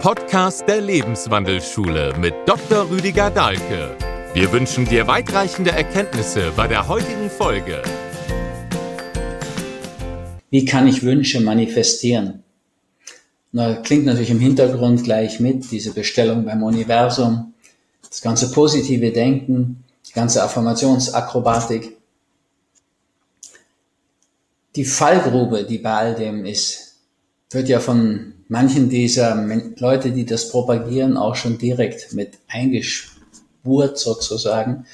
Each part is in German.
Podcast der Lebenswandelschule mit Dr. Rüdiger Dahlke. Wir wünschen dir weitreichende Erkenntnisse bei der heutigen Folge. Wie kann ich Wünsche manifestieren? Na, klingt natürlich im Hintergrund gleich mit, diese Bestellung beim Universum, das ganze positive Denken, die ganze Affirmationsakrobatik. Die Fallgrube, die bei all dem ist, wird ja von manchen dieser Leute, die das propagieren, auch schon direkt mit eingespurt sozusagen.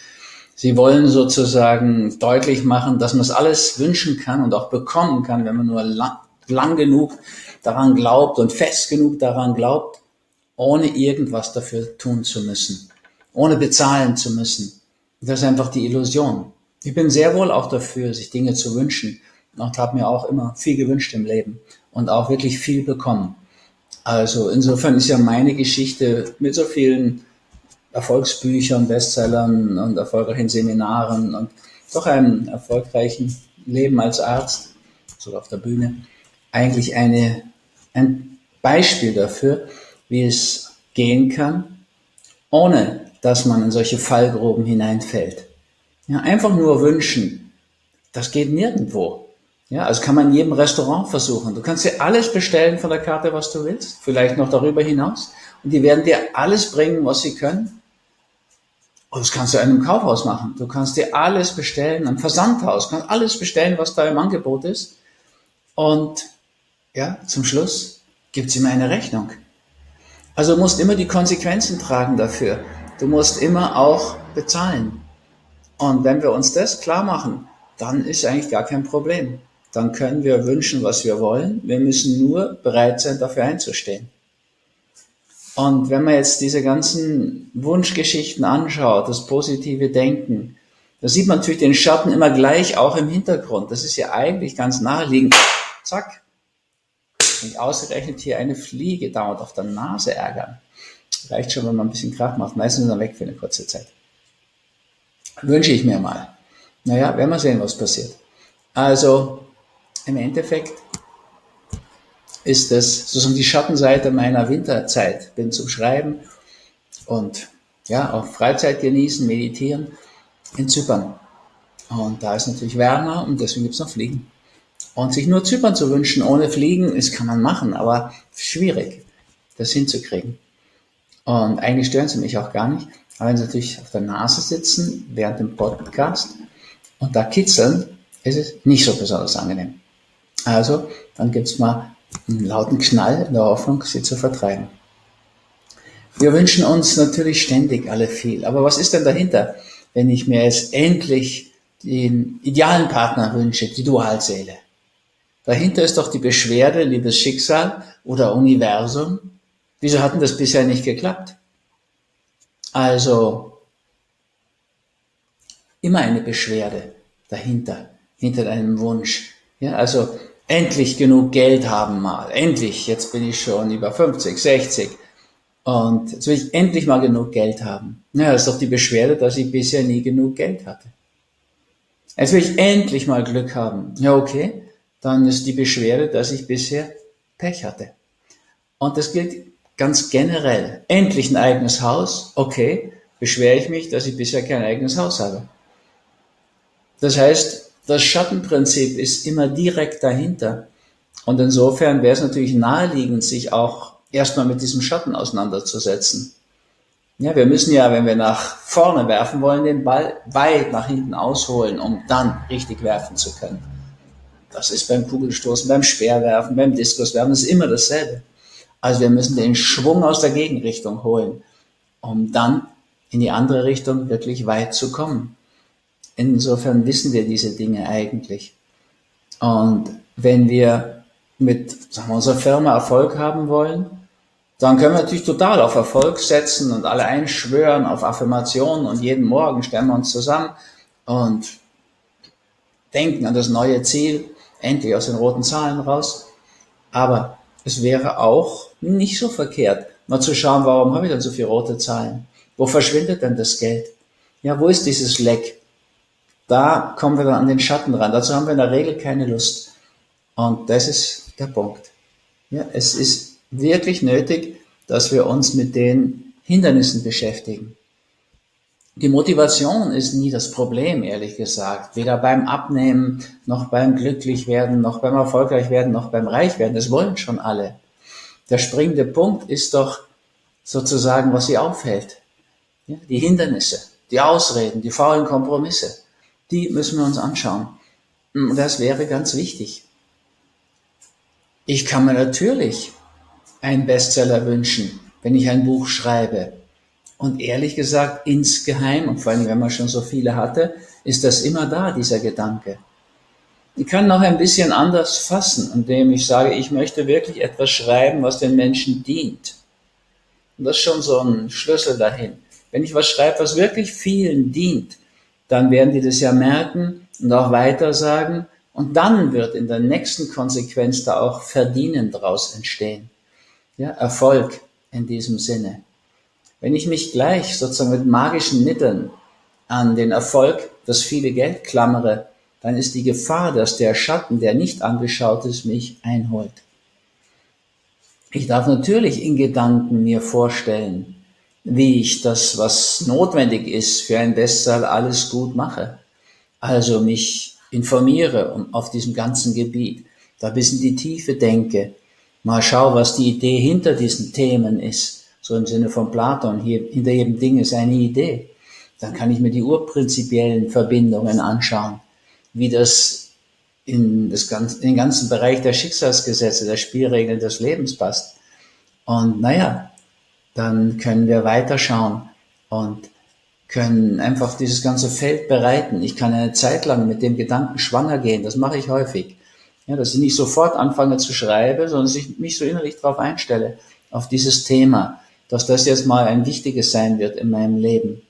Sie wollen sozusagen deutlich machen, dass man es alles wünschen kann und auch bekommen kann, wenn man nur lang, lang genug daran glaubt und fest genug daran glaubt, ohne irgendwas dafür tun zu müssen, ohne bezahlen zu müssen. Das ist einfach die Illusion. Ich bin sehr wohl auch dafür, sich Dinge zu wünschen und habe mir auch immer viel gewünscht im Leben und auch wirklich viel bekommen. Also insofern ist ja meine Geschichte mit so vielen Erfolgsbüchern, Bestsellern und erfolgreichen Seminaren und doch einem erfolgreichen Leben als Arzt, sogar auf der Bühne, eigentlich eine, ein Beispiel dafür, wie es gehen kann, ohne dass man in solche Fallgruben hineinfällt. Ja, einfach nur wünschen, das geht nirgendwo. Ja, also kann man in jedem Restaurant versuchen. Du kannst dir alles bestellen von der Karte, was du willst, vielleicht noch darüber hinaus. Und die werden dir alles bringen, was sie können. Und das kannst du in einem Kaufhaus machen. Du kannst dir alles bestellen, ein Versandhaus, kannst alles bestellen, was da im Angebot ist. Und ja, zum Schluss gibt's immer eine Rechnung. Also du musst immer die Konsequenzen tragen dafür. Du musst immer auch bezahlen. Und wenn wir uns das klar machen, dann ist eigentlich gar kein Problem dann können wir wünschen, was wir wollen. Wir müssen nur bereit sein, dafür einzustehen. Und wenn man jetzt diese ganzen Wunschgeschichten anschaut, das positive Denken, da sieht man natürlich den Schatten immer gleich auch im Hintergrund. Das ist ja eigentlich ganz naheliegend. Zack. Und ausgerechnet hier eine Fliege dauert auf der Nase ärgern. Reicht schon, wenn man ein bisschen Krach macht. Meistens ist er weg für eine kurze Zeit. Wünsche ich mir mal. Naja, werden wir sehen, was passiert. Also, im Endeffekt ist das sozusagen die Schattenseite meiner Winterzeit. Bin zum Schreiben und ja, auch Freizeit genießen, meditieren in Zypern. Und da ist natürlich wärmer und deswegen gibt es noch Fliegen. Und sich nur Zypern zu wünschen ohne Fliegen, das kann man machen, aber schwierig, das hinzukriegen. Und eigentlich stören sie mich auch gar nicht. Aber wenn sie natürlich auf der Nase sitzen während dem Podcast und da kitzeln, ist es nicht so besonders angenehm. Also, dann gibt's mal einen lauten Knall in der Hoffnung, sie zu vertreiben. Wir wünschen uns natürlich ständig alle viel. Aber was ist denn dahinter, wenn ich mir jetzt endlich den idealen Partner wünsche, die Dualseele? Dahinter ist doch die Beschwerde, liebes Schicksal oder Universum. Wieso hat denn das bisher nicht geklappt? Also, immer eine Beschwerde dahinter, hinter deinem Wunsch. Ja, also endlich genug Geld haben mal. Endlich, jetzt bin ich schon über 50, 60. Und jetzt will ich endlich mal genug Geld haben. Ja, das ist doch die Beschwerde, dass ich bisher nie genug Geld hatte. Jetzt will ich endlich mal Glück haben. Ja, okay. Dann ist die Beschwerde, dass ich bisher Pech hatte. Und das gilt ganz generell. Endlich ein eigenes Haus. Okay. Beschwere ich mich, dass ich bisher kein eigenes Haus habe. Das heißt, das Schattenprinzip ist immer direkt dahinter. Und insofern wäre es natürlich naheliegend, sich auch erstmal mit diesem Schatten auseinanderzusetzen. Ja, wir müssen ja, wenn wir nach vorne werfen wollen, den Ball weit nach hinten ausholen, um dann richtig werfen zu können. Das ist beim Kugelstoßen, beim Speerwerfen, beim Diskuswerfen, das ist immer dasselbe. Also wir müssen den Schwung aus der Gegenrichtung holen, um dann in die andere Richtung wirklich weit zu kommen. Insofern wissen wir diese Dinge eigentlich. Und wenn wir mit sagen wir, unserer Firma Erfolg haben wollen, dann können wir natürlich total auf Erfolg setzen und alle einschwören auf Affirmationen und jeden Morgen stellen wir uns zusammen und denken an das neue Ziel, endlich aus den roten Zahlen raus. Aber es wäre auch nicht so verkehrt, mal zu schauen, warum habe ich denn so viele rote Zahlen? Wo verschwindet denn das Geld? Ja, wo ist dieses Leck? Da kommen wir dann an den Schatten ran. Dazu haben wir in der Regel keine Lust. Und das ist der Punkt. Ja, es ist wirklich nötig, dass wir uns mit den Hindernissen beschäftigen. Die Motivation ist nie das Problem, ehrlich gesagt. Weder beim Abnehmen, noch beim Glücklichwerden, noch beim Erfolgreichwerden, noch beim Reichwerden. Das wollen schon alle. Der springende Punkt ist doch sozusagen, was sie aufhält. Die Hindernisse, die Ausreden, die faulen Kompromisse. Die müssen wir uns anschauen. Und das wäre ganz wichtig. Ich kann mir natürlich einen Bestseller wünschen, wenn ich ein Buch schreibe. Und ehrlich gesagt, insgeheim, und vor allem, wenn man schon so viele hatte, ist das immer da, dieser Gedanke. Ich kann noch ein bisschen anders fassen, indem ich sage, ich möchte wirklich etwas schreiben, was den Menschen dient. Und das ist schon so ein Schlüssel dahin. Wenn ich was schreibe, was wirklich vielen dient, dann werden die das ja merken und auch weiter sagen. Und dann wird in der nächsten Konsequenz da auch Verdienen daraus entstehen. Ja, Erfolg in diesem Sinne. Wenn ich mich gleich sozusagen mit magischen Mitteln an den Erfolg, das viele Geld klammere, dann ist die Gefahr, dass der Schatten, der nicht angeschaut ist, mich einholt. Ich darf natürlich in Gedanken mir vorstellen, wie ich das, was notwendig ist für ein Bestseller, alles gut mache. Also mich informiere auf diesem ganzen Gebiet, da bis in die Tiefe denke, mal schau, was die Idee hinter diesen Themen ist so im Sinne von Platon, hier hinter jedem Ding ist eine Idee. Dann kann ich mir die urprinzipiellen Verbindungen anschauen, wie das in, das ganze, in den ganzen Bereich der Schicksalsgesetze, der Spielregeln des Lebens passt. Und naja, dann können wir weiterschauen und können einfach dieses ganze Feld bereiten. Ich kann eine Zeit lang mit dem Gedanken schwanger gehen, das mache ich häufig. Ja, dass ich nicht sofort anfange zu schreiben, sondern dass ich mich so innerlich darauf einstelle, auf dieses Thema dass das jetzt mal ein wichtiges sein wird in meinem Leben.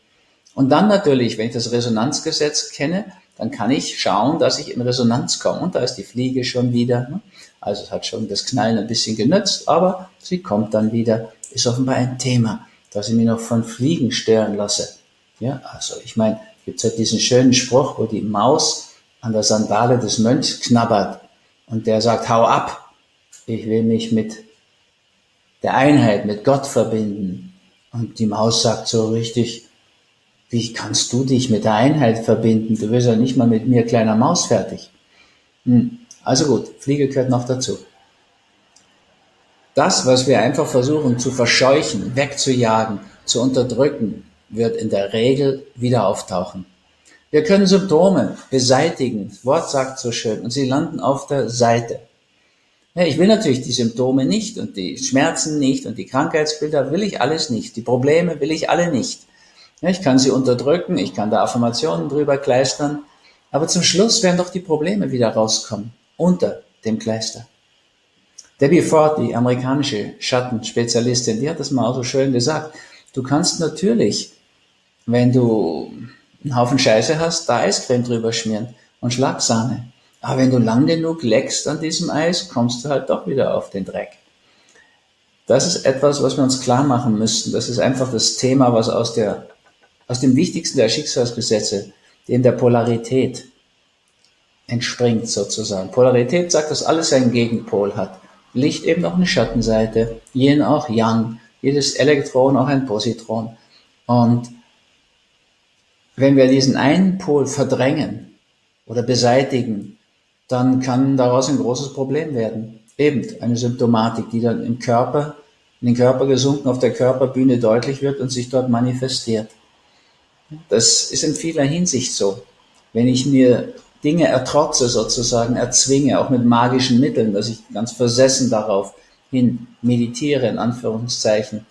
Und dann natürlich, wenn ich das Resonanzgesetz kenne, dann kann ich schauen, dass ich in Resonanz komme. Und da ist die Fliege schon wieder. Ne? Also es hat schon das Knallen ein bisschen genützt, aber sie kommt dann wieder. Ist offenbar ein Thema, dass ich mich noch von Fliegen stören lasse. Ja, also ich meine, gibt es ja diesen schönen Spruch, wo die Maus an der Sandale des Mönchs knabbert und der sagt, hau ab, ich will mich mit der Einheit mit Gott verbinden. Und die Maus sagt so richtig, wie kannst du dich mit der Einheit verbinden? Du wirst ja nicht mal mit mir kleiner Maus fertig. Hm. Also gut, Fliege gehört noch dazu. Das, was wir einfach versuchen zu verscheuchen, wegzujagen, zu unterdrücken, wird in der Regel wieder auftauchen. Wir können Symptome beseitigen, Wort sagt so schön, und sie landen auf der Seite. Ja, ich will natürlich die Symptome nicht und die Schmerzen nicht und die Krankheitsbilder will ich alles nicht. Die Probleme will ich alle nicht. Ja, ich kann sie unterdrücken, ich kann da Affirmationen drüber kleistern, aber zum Schluss werden doch die Probleme wieder rauskommen unter dem Kleister. Debbie Ford, die amerikanische Schattenspezialistin, die hat das mal so schön gesagt. Du kannst natürlich, wenn du einen Haufen Scheiße hast, da Eiscreme drüber schmieren und Schlagsahne. Aber wenn du lang genug leckst an diesem Eis, kommst du halt doch wieder auf den Dreck. Das ist etwas, was wir uns klar machen müssten. Das ist einfach das Thema, was aus der, aus dem wichtigsten der Schicksalsgesetze, dem der Polarität entspringt sozusagen. Polarität sagt, dass alles einen Gegenpol hat. Licht eben auch eine Schattenseite, Yin auch Yang, jedes Elektron auch ein Positron. Und wenn wir diesen einen Pol verdrängen oder beseitigen, dann kann daraus ein großes Problem werden. Eben eine Symptomatik, die dann im Körper, in den Körper gesunken auf der Körperbühne deutlich wird und sich dort manifestiert. Das ist in vieler Hinsicht so. Wenn ich mir Dinge ertrotze, sozusagen erzwinge, auch mit magischen Mitteln, dass ich ganz versessen darauf hin meditiere, in Anführungszeichen,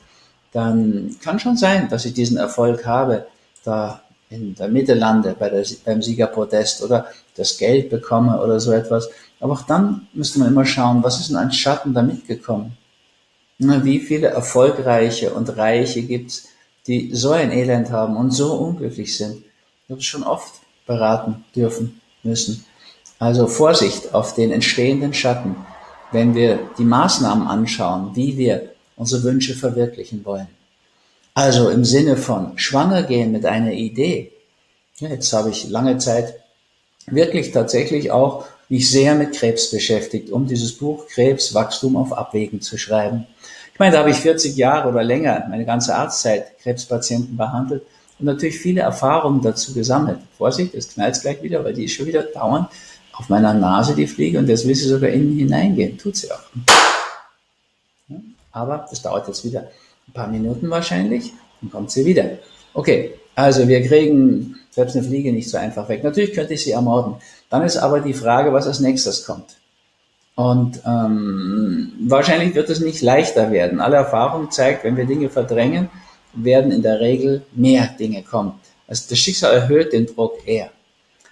dann kann schon sein, dass ich diesen Erfolg habe, da in der Mitte lande bei der, beim Siegerprotest oder das Geld bekomme oder so etwas. Aber auch dann müsste man immer schauen, was ist denn ein Schatten da mitgekommen? Wie viele Erfolgreiche und Reiche gibt's, die so ein Elend haben und so unglücklich sind? Ich habe es schon oft beraten dürfen müssen. Also Vorsicht auf den entstehenden Schatten, wenn wir die Maßnahmen anschauen, wie wir unsere Wünsche verwirklichen wollen. Also im Sinne von schwanger gehen mit einer Idee. Jetzt habe ich lange Zeit wirklich tatsächlich auch mich sehr mit Krebs beschäftigt, um dieses Buch Krebs, Wachstum auf Abwägen zu schreiben. Ich meine, da habe ich 40 Jahre oder länger, meine ganze Arztzeit, Krebspatienten behandelt und natürlich viele Erfahrungen dazu gesammelt. Vorsicht, es knallt gleich wieder, weil die ist schon wieder dauernd auf meiner Nase, die Fliege, und jetzt will sie sogar innen hineingehen. Tut sie auch. Aber das dauert jetzt wieder ein paar Minuten wahrscheinlich, dann kommt sie wieder. Okay, also wir kriegen selbst eine Fliege nicht so einfach weg. Natürlich könnte ich sie ermorden. Dann ist aber die Frage, was als nächstes kommt. Und ähm, wahrscheinlich wird es nicht leichter werden. Alle Erfahrung zeigt, wenn wir Dinge verdrängen, werden in der Regel mehr Dinge kommen. Also das Schicksal erhöht den Druck eher.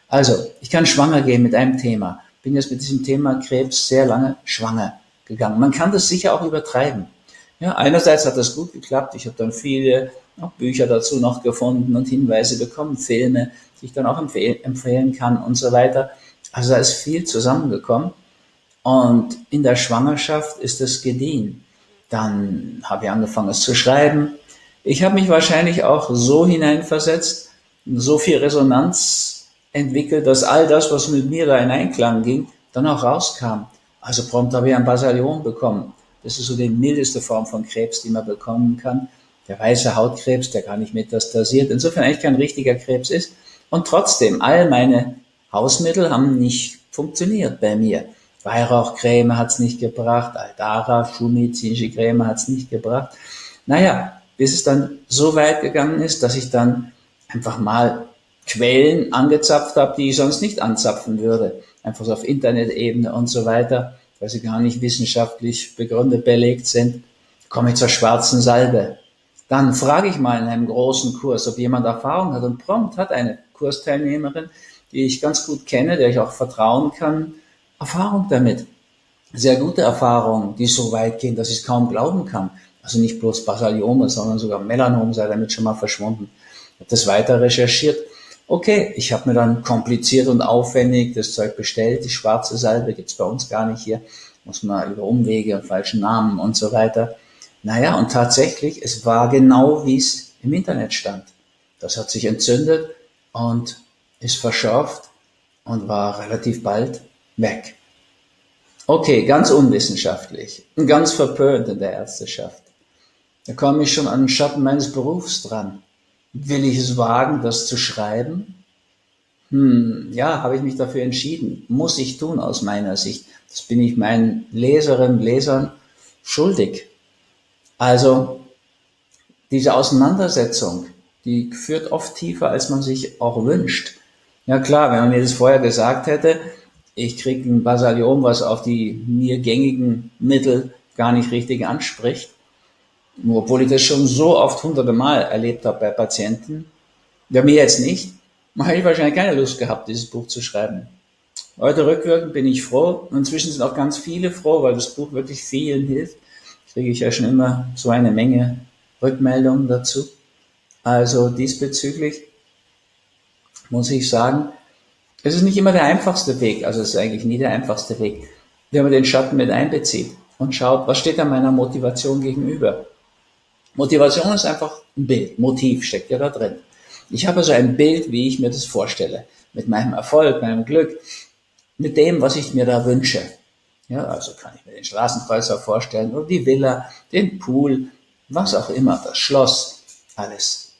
Also, ich kann schwanger gehen mit einem Thema. Bin jetzt mit diesem Thema Krebs sehr lange schwanger gegangen. Man kann das sicher auch übertreiben. Ja, einerseits hat das gut geklappt. Ich habe dann viele Bücher dazu noch gefunden und Hinweise bekommen, Filme, die ich dann auch empfehlen kann und so weiter. Also da ist viel zusammengekommen. Und in der Schwangerschaft ist es gediehen. Dann habe ich angefangen, es zu schreiben. Ich habe mich wahrscheinlich auch so hineinversetzt, so viel Resonanz entwickelt, dass all das, was mit mir da in Einklang ging, dann auch rauskam. Also prompt habe ich ein Basalion bekommen. Das ist so die mildeste Form von Krebs, die man bekommen kann. Der weiße Hautkrebs, der gar nicht metastasiert. Insofern eigentlich kein richtiger Krebs ist. Und trotzdem, all meine Hausmittel haben nicht funktioniert bei mir. Weihrauchcreme hat's nicht gebracht, Aldara, schulmedizinische Creme hat's nicht gebracht. Naja, bis es dann so weit gegangen ist, dass ich dann einfach mal Quellen angezapft habe, die ich sonst nicht anzapfen würde. Einfach so auf Internet-Ebene und so weiter, weil sie gar nicht wissenschaftlich begründet belegt sind. Komme ich zur schwarzen Salbe. Dann frage ich mal in einem großen Kurs, ob jemand Erfahrung hat. Und prompt hat eine Kursteilnehmerin, die ich ganz gut kenne, der ich auch vertrauen kann, Erfahrung damit. Sehr gute Erfahrung, die so weit gehen, dass ich es kaum glauben kann. Also nicht bloß Basaliome, sondern sogar Melanom sei damit schon mal verschwunden. Ich habe das weiter recherchiert. Okay, ich habe mir dann kompliziert und aufwendig das Zeug bestellt. Die schwarze Salbe gibt's bei uns gar nicht hier. Muss man über Umwege, falschen Namen und so weiter. Naja, und tatsächlich, es war genau wie es im Internet stand. Das hat sich entzündet und ist verschärft und war relativ bald weg. Okay, ganz unwissenschaftlich und ganz verpönt in der Ärzteschaft. Da komme ich schon an den Schatten meines Berufs dran. Will ich es wagen, das zu schreiben? Hm, ja, habe ich mich dafür entschieden. Muss ich tun aus meiner Sicht. Das bin ich meinen Leserinnen Lesern schuldig. Also, diese Auseinandersetzung, die führt oft tiefer, als man sich auch wünscht. Ja klar, wenn man mir das vorher gesagt hätte, ich kriege ein Basaliom, was auf die mir gängigen Mittel gar nicht richtig anspricht. Obwohl ich das schon so oft hunderte Mal erlebt habe bei Patienten. Ja, mir jetzt nicht. Hätte ich wahrscheinlich keine Lust gehabt, dieses Buch zu schreiben. Heute rückwirkend bin ich froh. Inzwischen sind auch ganz viele froh, weil das Buch wirklich vielen hilft. Kriege ich ja schon immer so eine Menge Rückmeldungen dazu. Also diesbezüglich muss ich sagen, es ist nicht immer der einfachste Weg, also es ist eigentlich nie der einfachste Weg, wenn man den Schatten mit einbezieht und schaut, was steht da meiner Motivation gegenüber. Motivation ist einfach ein Bild, Motiv steckt ja da drin. Ich habe also ein Bild, wie ich mir das vorstelle, mit meinem Erfolg, meinem Glück, mit dem, was ich mir da wünsche. Ja, also kann ich mir den Straßenkreuzer vorstellen oder die Villa, den Pool, was auch immer, das Schloss, alles.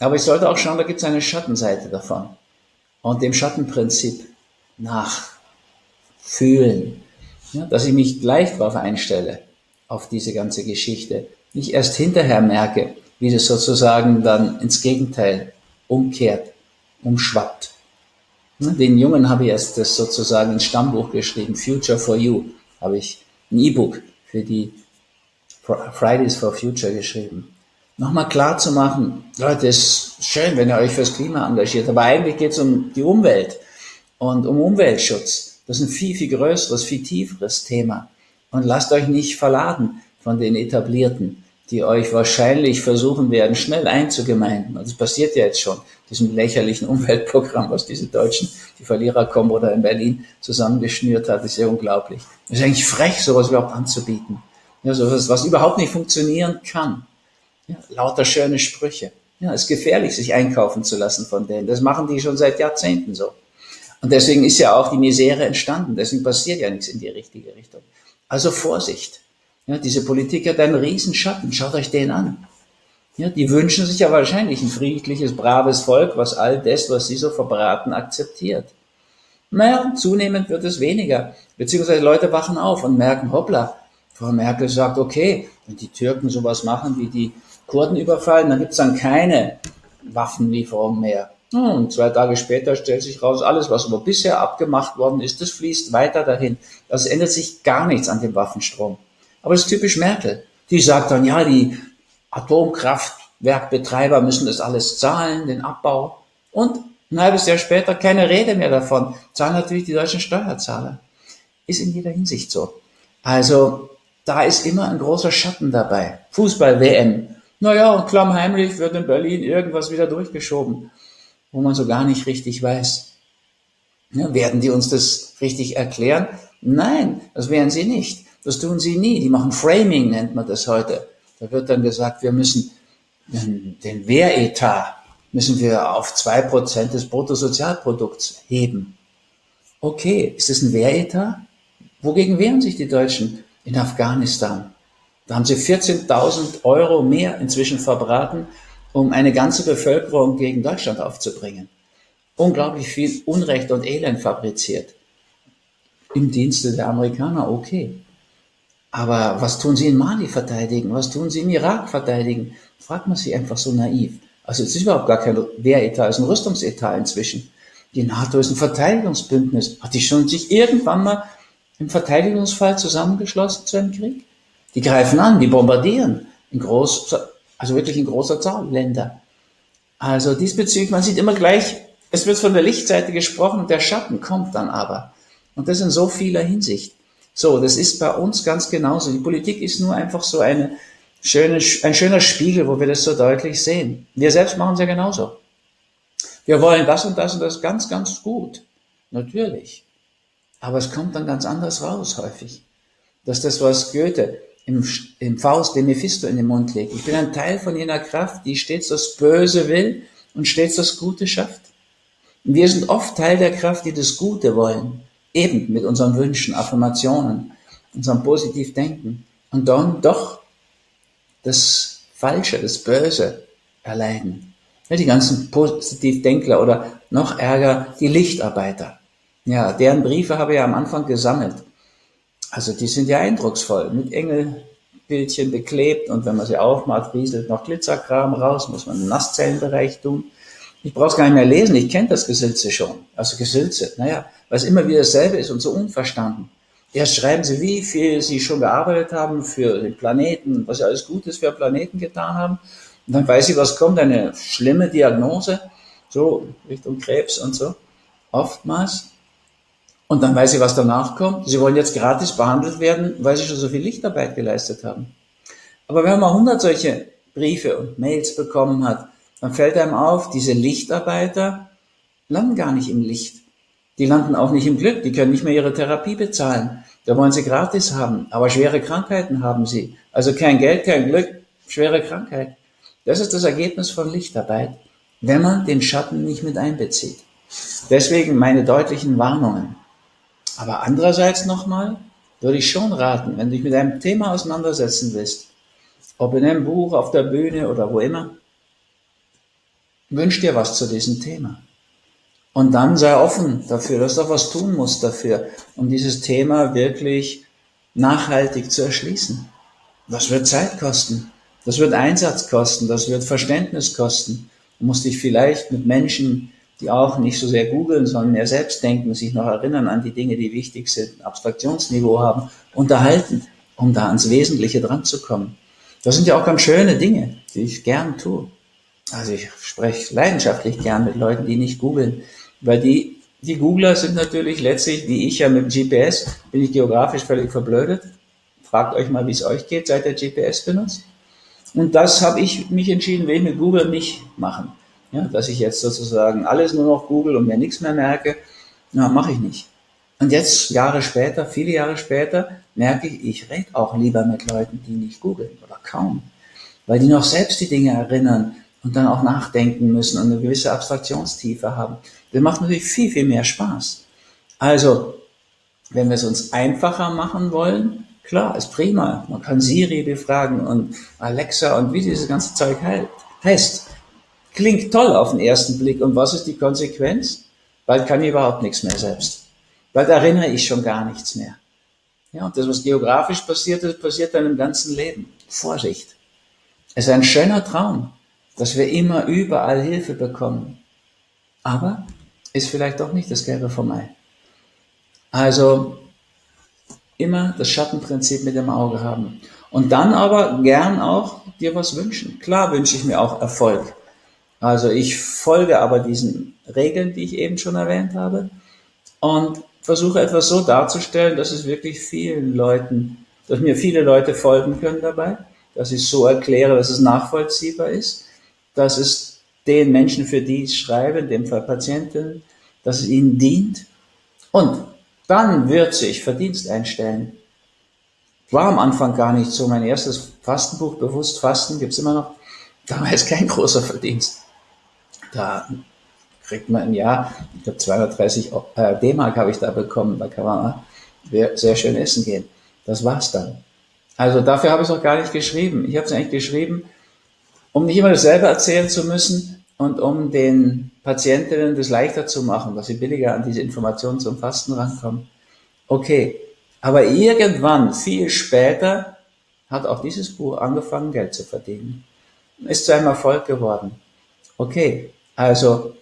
Aber ich sollte auch schauen, da gibt es eine Schattenseite davon und dem Schattenprinzip nachfühlen, ja, dass ich mich gleich darauf einstelle, auf diese ganze Geschichte. Nicht erst hinterher merke, wie das sozusagen dann ins Gegenteil umkehrt, umschwappt. Den Jungen habe ich erst das sozusagen ins Stammbuch geschrieben, Future for You, habe ich ein E-Book für die Fridays for Future geschrieben nochmal klar zu machen, Leute, es ist schön, wenn ihr euch fürs Klima engagiert, aber eigentlich geht es um die Umwelt und um Umweltschutz. Das ist ein viel, viel größeres, viel tieferes Thema. Und lasst euch nicht verladen von den Etablierten, die euch wahrscheinlich versuchen werden, schnell einzugemeinden. Und das passiert ja jetzt schon, diesem lächerlichen Umweltprogramm, was diese Deutschen, die Verliererkombo da in Berlin zusammengeschnürt hat, ist ja unglaublich. Es ist eigentlich frech, sowas überhaupt anzubieten. Ja, sowas, was überhaupt nicht funktionieren kann. Ja, lauter schöne Sprüche. Ja, es ist gefährlich, sich einkaufen zu lassen von denen. Das machen die schon seit Jahrzehnten so. Und deswegen ist ja auch die Misere entstanden. Deswegen passiert ja nichts in die richtige Richtung. Also Vorsicht. Ja, diese Politik hat einen riesen Schatten. Schaut euch den an. Ja, die wünschen sich ja wahrscheinlich ein friedliches, braves Volk, was all das, was sie so verbraten, akzeptiert. Naja, zunehmend wird es weniger. Beziehungsweise Leute wachen auf und merken, hoppla, Frau Merkel sagt, okay, wenn die Türken sowas machen, wie die Kurden überfallen, dann gibt's dann keine Waffenlieferung mehr. Und zwei Tage später stellt sich raus, alles, was aber bisher abgemacht worden ist, das fließt weiter dahin. Das ändert sich gar nichts an dem Waffenstrom. Aber das ist typisch Merkel. Die sagt dann, ja, die Atomkraftwerkbetreiber müssen das alles zahlen, den Abbau. Und ein halbes Jahr später keine Rede mehr davon. Zahlen natürlich die deutschen Steuerzahler. Ist in jeder Hinsicht so. Also, da ist immer ein großer Schatten dabei. Fußball-WM. Naja, und klammheimlich wird in Berlin irgendwas wieder durchgeschoben wo man so gar nicht richtig weiß. Ja, werden die uns das richtig erklären? Nein, das werden sie nicht. Das tun sie nie. Die machen Framing, nennt man das heute. Da wird dann gesagt, wir müssen den Wehretat müssen wir auf zwei Prozent des Bruttosozialprodukts heben. Okay, ist das ein Wehretat? Wogegen wehren sich die Deutschen in Afghanistan? Da haben sie 14.000 Euro mehr inzwischen verbraten um eine ganze Bevölkerung gegen Deutschland aufzubringen. Unglaublich viel Unrecht und Elend fabriziert. Im Dienste der Amerikaner, okay. Aber was tun sie in Mali verteidigen? Was tun sie im Irak verteidigen? Fragt man sich einfach so naiv. Also es ist überhaupt gar kein Wehretat, es ist ein Rüstungsetat inzwischen. Die NATO ist ein Verteidigungsbündnis. Hat die schon sich irgendwann mal im Verteidigungsfall zusammengeschlossen zu einem Krieg? Die greifen an, die bombardieren in groß, also wirklich in großer Zahl Länder. Also diesbezüglich, man sieht immer gleich, es wird von der Lichtseite gesprochen der Schatten kommt dann aber. Und das in so vieler Hinsicht. So, das ist bei uns ganz genauso. Die Politik ist nur einfach so eine schöne, ein schöner Spiegel, wo wir das so deutlich sehen. Wir selbst machen es ja genauso. Wir wollen das und das und das ganz, ganz gut. Natürlich. Aber es kommt dann ganz anders raus häufig. Das ist das, was Goethe im, im Faust den Mephisto in den Mund legt. Ich bin ein Teil von jener Kraft, die stets das Böse will und stets das Gute schafft. Und wir sind oft Teil der Kraft, die das Gute wollen, eben mit unseren Wünschen, Affirmationen, unserem Positivdenken und dann doch das Falsche, das Böse erleiden. Ja, die ganzen Positivdenkler oder noch ärger die Lichtarbeiter. Ja, deren Briefe habe ich ja am Anfang gesammelt. Also die sind ja eindrucksvoll, mit Engelbildchen beklebt und wenn man sie aufmacht, rieselt noch Glitzerkram raus, muss man im Nasszellenbereich tun. Ich brauche es gar nicht mehr lesen, ich kenne das Gesülze schon. Also Gesülze, naja, es immer wieder dasselbe ist und so unverstanden. Erst schreiben sie, wie viel sie schon gearbeitet haben für den Planeten, was sie alles Gutes für den Planeten getan haben. Und dann weiß ich, was kommt, eine schlimme Diagnose, so Richtung Krebs und so. Oftmals und dann weiß sie, was danach kommt. Sie wollen jetzt gratis behandelt werden, weil sie schon so viel Lichtarbeit geleistet haben. Aber wenn man 100 solche Briefe und Mails bekommen hat, dann fällt einem auf, diese Lichtarbeiter landen gar nicht im Licht. Die landen auch nicht im Glück. Die können nicht mehr ihre Therapie bezahlen. Da wollen sie gratis haben. Aber schwere Krankheiten haben sie. Also kein Geld, kein Glück, schwere Krankheit. Das ist das Ergebnis von Lichtarbeit, wenn man den Schatten nicht mit einbezieht. Deswegen meine deutlichen Warnungen. Aber andererseits nochmal, würde ich schon raten, wenn du dich mit einem Thema auseinandersetzen willst, ob in einem Buch, auf der Bühne oder wo immer, wünsch dir was zu diesem Thema. Und dann sei offen dafür, dass du auch was tun musst dafür, um dieses Thema wirklich nachhaltig zu erschließen. Das wird Zeit kosten. Das wird Einsatz kosten. Das wird Verständnis kosten. Du musst dich vielleicht mit Menschen die auch nicht so sehr googeln, sondern mehr selbst denken, sich noch erinnern an die Dinge, die wichtig sind, Abstraktionsniveau haben, unterhalten, um da ans Wesentliche dran zu kommen. Das sind ja auch ganz schöne Dinge, die ich gern tue. Also ich spreche leidenschaftlich gern mit Leuten, die nicht googeln, weil die, die Googler sind natürlich letztlich, wie ich ja mit dem GPS, bin ich geografisch völlig verblödet. Fragt euch mal, wie es euch geht, seit der GPS benutzt. Und das habe ich mich entschieden, will ich mit Google nicht machen. Ja, dass ich jetzt sozusagen alles nur noch google und mir nichts mehr merke, na, mache ich nicht. Und jetzt, Jahre später, viele Jahre später, merke ich, ich rede auch lieber mit Leuten, die nicht googeln oder kaum. Weil die noch selbst die Dinge erinnern und dann auch nachdenken müssen und eine gewisse Abstraktionstiefe haben. Das macht natürlich viel, viel mehr Spaß. Also, wenn wir es uns einfacher machen wollen, Klar, ist prima. Man kann Siri befragen und Alexa und wie dieses ganze Zeug heißt. Klingt toll auf den ersten Blick. Und was ist die Konsequenz? Bald kann ich überhaupt nichts mehr selbst. Bald erinnere ich schon gar nichts mehr. Ja, und das, was geografisch passiert ist, passiert dann im ganzen Leben. Vorsicht. Es ist ein schöner Traum, dass wir immer überall Hilfe bekommen. Aber ist vielleicht doch nicht das Gelbe vom Ei. Also immer das Schattenprinzip mit dem Auge haben. Und dann aber gern auch dir was wünschen. Klar wünsche ich mir auch Erfolg. Also ich folge aber diesen Regeln, die ich eben schon erwähnt habe und versuche etwas so darzustellen, dass es wirklich vielen Leuten, dass mir viele Leute folgen können dabei, dass ich es so erkläre, dass es nachvollziehbar ist, dass es den Menschen, für die ich schreibe, in dem Fall Patienten, dass es ihnen dient und dann wird sich Verdienst einstellen. War am Anfang gar nicht so. Mein erstes Fastenbuch, Bewusst Fasten, gibt's immer noch. Da war es kein großer Verdienst. Da kriegt man im Jahr, ich glaube 230 äh, D-Mark habe ich da bekommen, da kann man sehr schön essen gehen. Das war's dann. Also dafür habe ich es auch gar nicht geschrieben. Ich habe es eigentlich geschrieben, um nicht immer dasselbe erzählen zu müssen und um den Patientinnen das leichter zu machen, dass sie billiger an diese Informationen zum Fasten rankommen. Okay, aber irgendwann, viel später, hat auch dieses Buch angefangen, Geld zu verdienen. Ist zu einem Erfolg geworden. Okay, also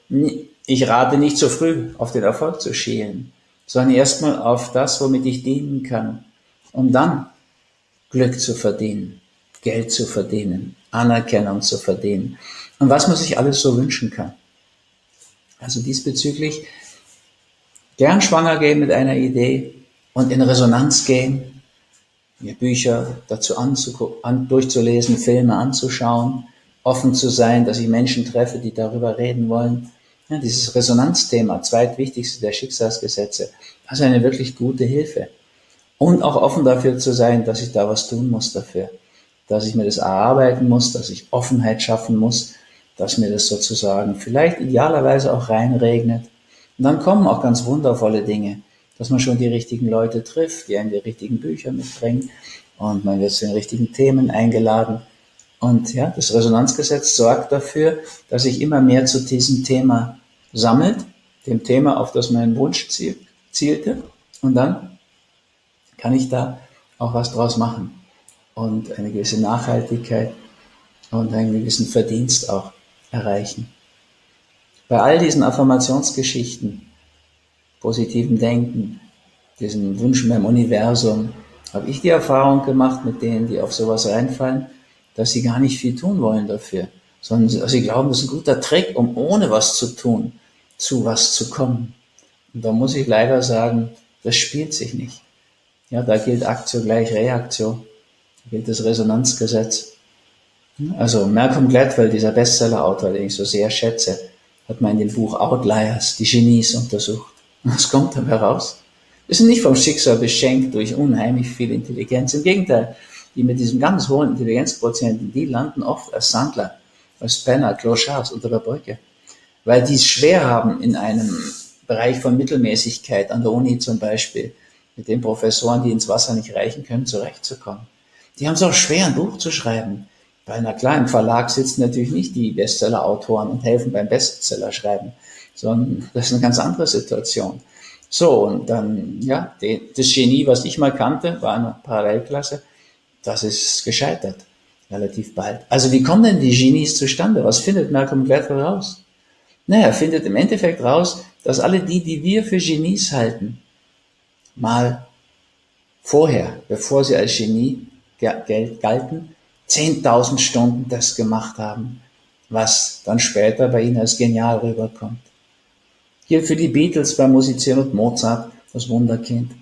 ich rate nicht so früh auf den Erfolg zu schielen, sondern erstmal auf das, womit ich dienen kann, um dann Glück zu verdienen, Geld zu verdienen, Anerkennung zu verdienen und was man sich alles so wünschen kann. Also diesbezüglich gern schwanger gehen mit einer Idee und in Resonanz gehen, mir Bücher dazu an, durchzulesen, Filme anzuschauen, offen zu sein, dass ich Menschen treffe, die darüber reden wollen. Ja, dieses Resonanzthema, zweitwichtigste der Schicksalsgesetze, das ist eine wirklich gute Hilfe. Und auch offen dafür zu sein, dass ich da was tun muss dafür, dass ich mir das erarbeiten muss, dass ich Offenheit schaffen muss, dass mir das sozusagen vielleicht idealerweise auch reinregnet. Und dann kommen auch ganz wundervolle Dinge, dass man schon die richtigen Leute trifft, die einem die richtigen Bücher mitbringen und man wird zu den richtigen Themen eingeladen. Und ja, das Resonanzgesetz sorgt dafür, dass sich immer mehr zu diesem Thema sammelt, dem Thema, auf das mein Wunsch zielte. Und dann kann ich da auch was draus machen und eine gewisse Nachhaltigkeit und einen gewissen Verdienst auch erreichen. Bei all diesen Affirmationsgeschichten, positiven Denken, diesen Wünschen beim Universum, habe ich die Erfahrung gemacht mit denen, die auf sowas reinfallen, dass sie gar nicht viel tun wollen dafür, sondern sie glauben, das ist ein guter Trick, um ohne was zu tun, zu was zu kommen. Und da muss ich leider sagen, das spielt sich nicht. Ja, da gilt Aktio gleich Reaktion, gilt das Resonanzgesetz. Also Malcolm Gladwell, dieser Bestseller-Autor, den ich so sehr schätze, hat mal in dem Buch Outliers die Genies untersucht. Was kommt dabei raus? Wir sind nicht vom Schicksal beschenkt durch unheimlich viel Intelligenz. Im Gegenteil, die mit diesem ganz hohen Intelligenzquotienten, die landen oft als Sandler, als Penner, Clochards unter der Brücke. Weil die es schwer haben in einem Bereich von Mittelmäßigkeit, an der Uni zum Beispiel, mit den Professoren, die ins Wasser nicht reichen können, zurechtzukommen. Die haben es auch schwer, ein Buch zu schreiben. Bei einer kleinen Verlag sitzen natürlich nicht die Bestseller-Autoren und helfen beim Bestseller schreiben, sondern das ist eine ganz andere Situation. So, und dann, ja, die, das Genie, was ich mal kannte, war eine Parallelklasse, das ist gescheitert, relativ bald. Also wie kommen denn die Genies zustande? Was findet Malcolm Gladwell raus? Naja, er findet im Endeffekt raus, dass alle die, die wir für Genies halten, mal vorher, bevor sie als Genie galten, 10.000 Stunden das gemacht haben, was dann später bei ihnen als genial rüberkommt. Hier für die Beatles beim Musizieren und Mozart, das Wunderkind.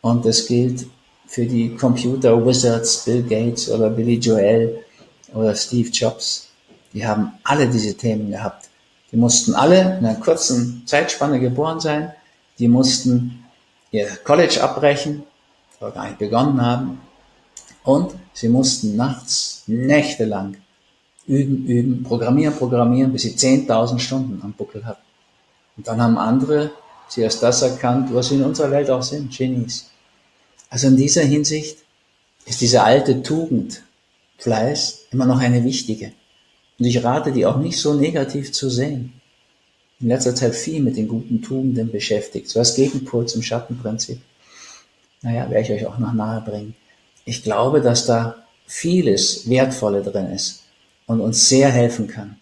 Und das gilt für die Computer Wizards, Bill Gates oder Billy Joel oder Steve Jobs. Die haben alle diese Themen gehabt. Die mussten alle in einer kurzen Zeitspanne geboren sein. Die mussten ihr College abbrechen oder gar nicht begonnen haben. Und sie mussten nachts, nächtelang üben, üben, programmieren, programmieren, bis sie 10.000 Stunden am Buckel hatten. Und dann haben andere sie als das erkannt, was sie in unserer Welt auch sind, Genies. Also in dieser Hinsicht ist diese alte Tugend, Fleiß, immer noch eine wichtige. Und ich rate die auch nicht so negativ zu sehen. In letzter Zeit viel mit den guten Tugenden beschäftigt, so als Gegenpol zum Schattenprinzip. Naja, werde ich euch auch noch nahe bringen. Ich glaube, dass da vieles Wertvolle drin ist und uns sehr helfen kann.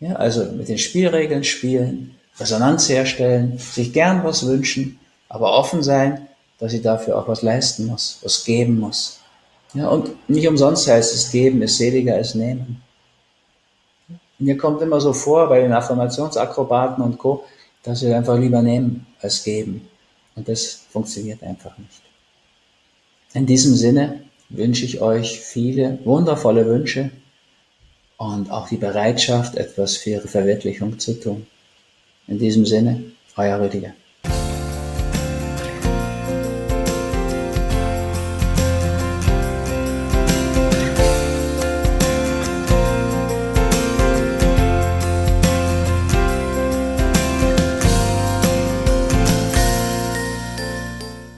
Ja, also mit den Spielregeln spielen, Resonanz herstellen, sich gern was wünschen, aber offen sein, dass ich dafür auch was leisten muss, was geben muss. Ja, und nicht umsonst heißt es, geben ist seliger als nehmen. Mir kommt immer so vor bei den Affirmationsakrobaten und Co., dass sie einfach lieber nehmen als geben. Und das funktioniert einfach nicht. In diesem Sinne wünsche ich euch viele wundervolle Wünsche und auch die Bereitschaft, etwas für ihre Verwirklichung zu tun. In diesem Sinne, euer Rüdiger.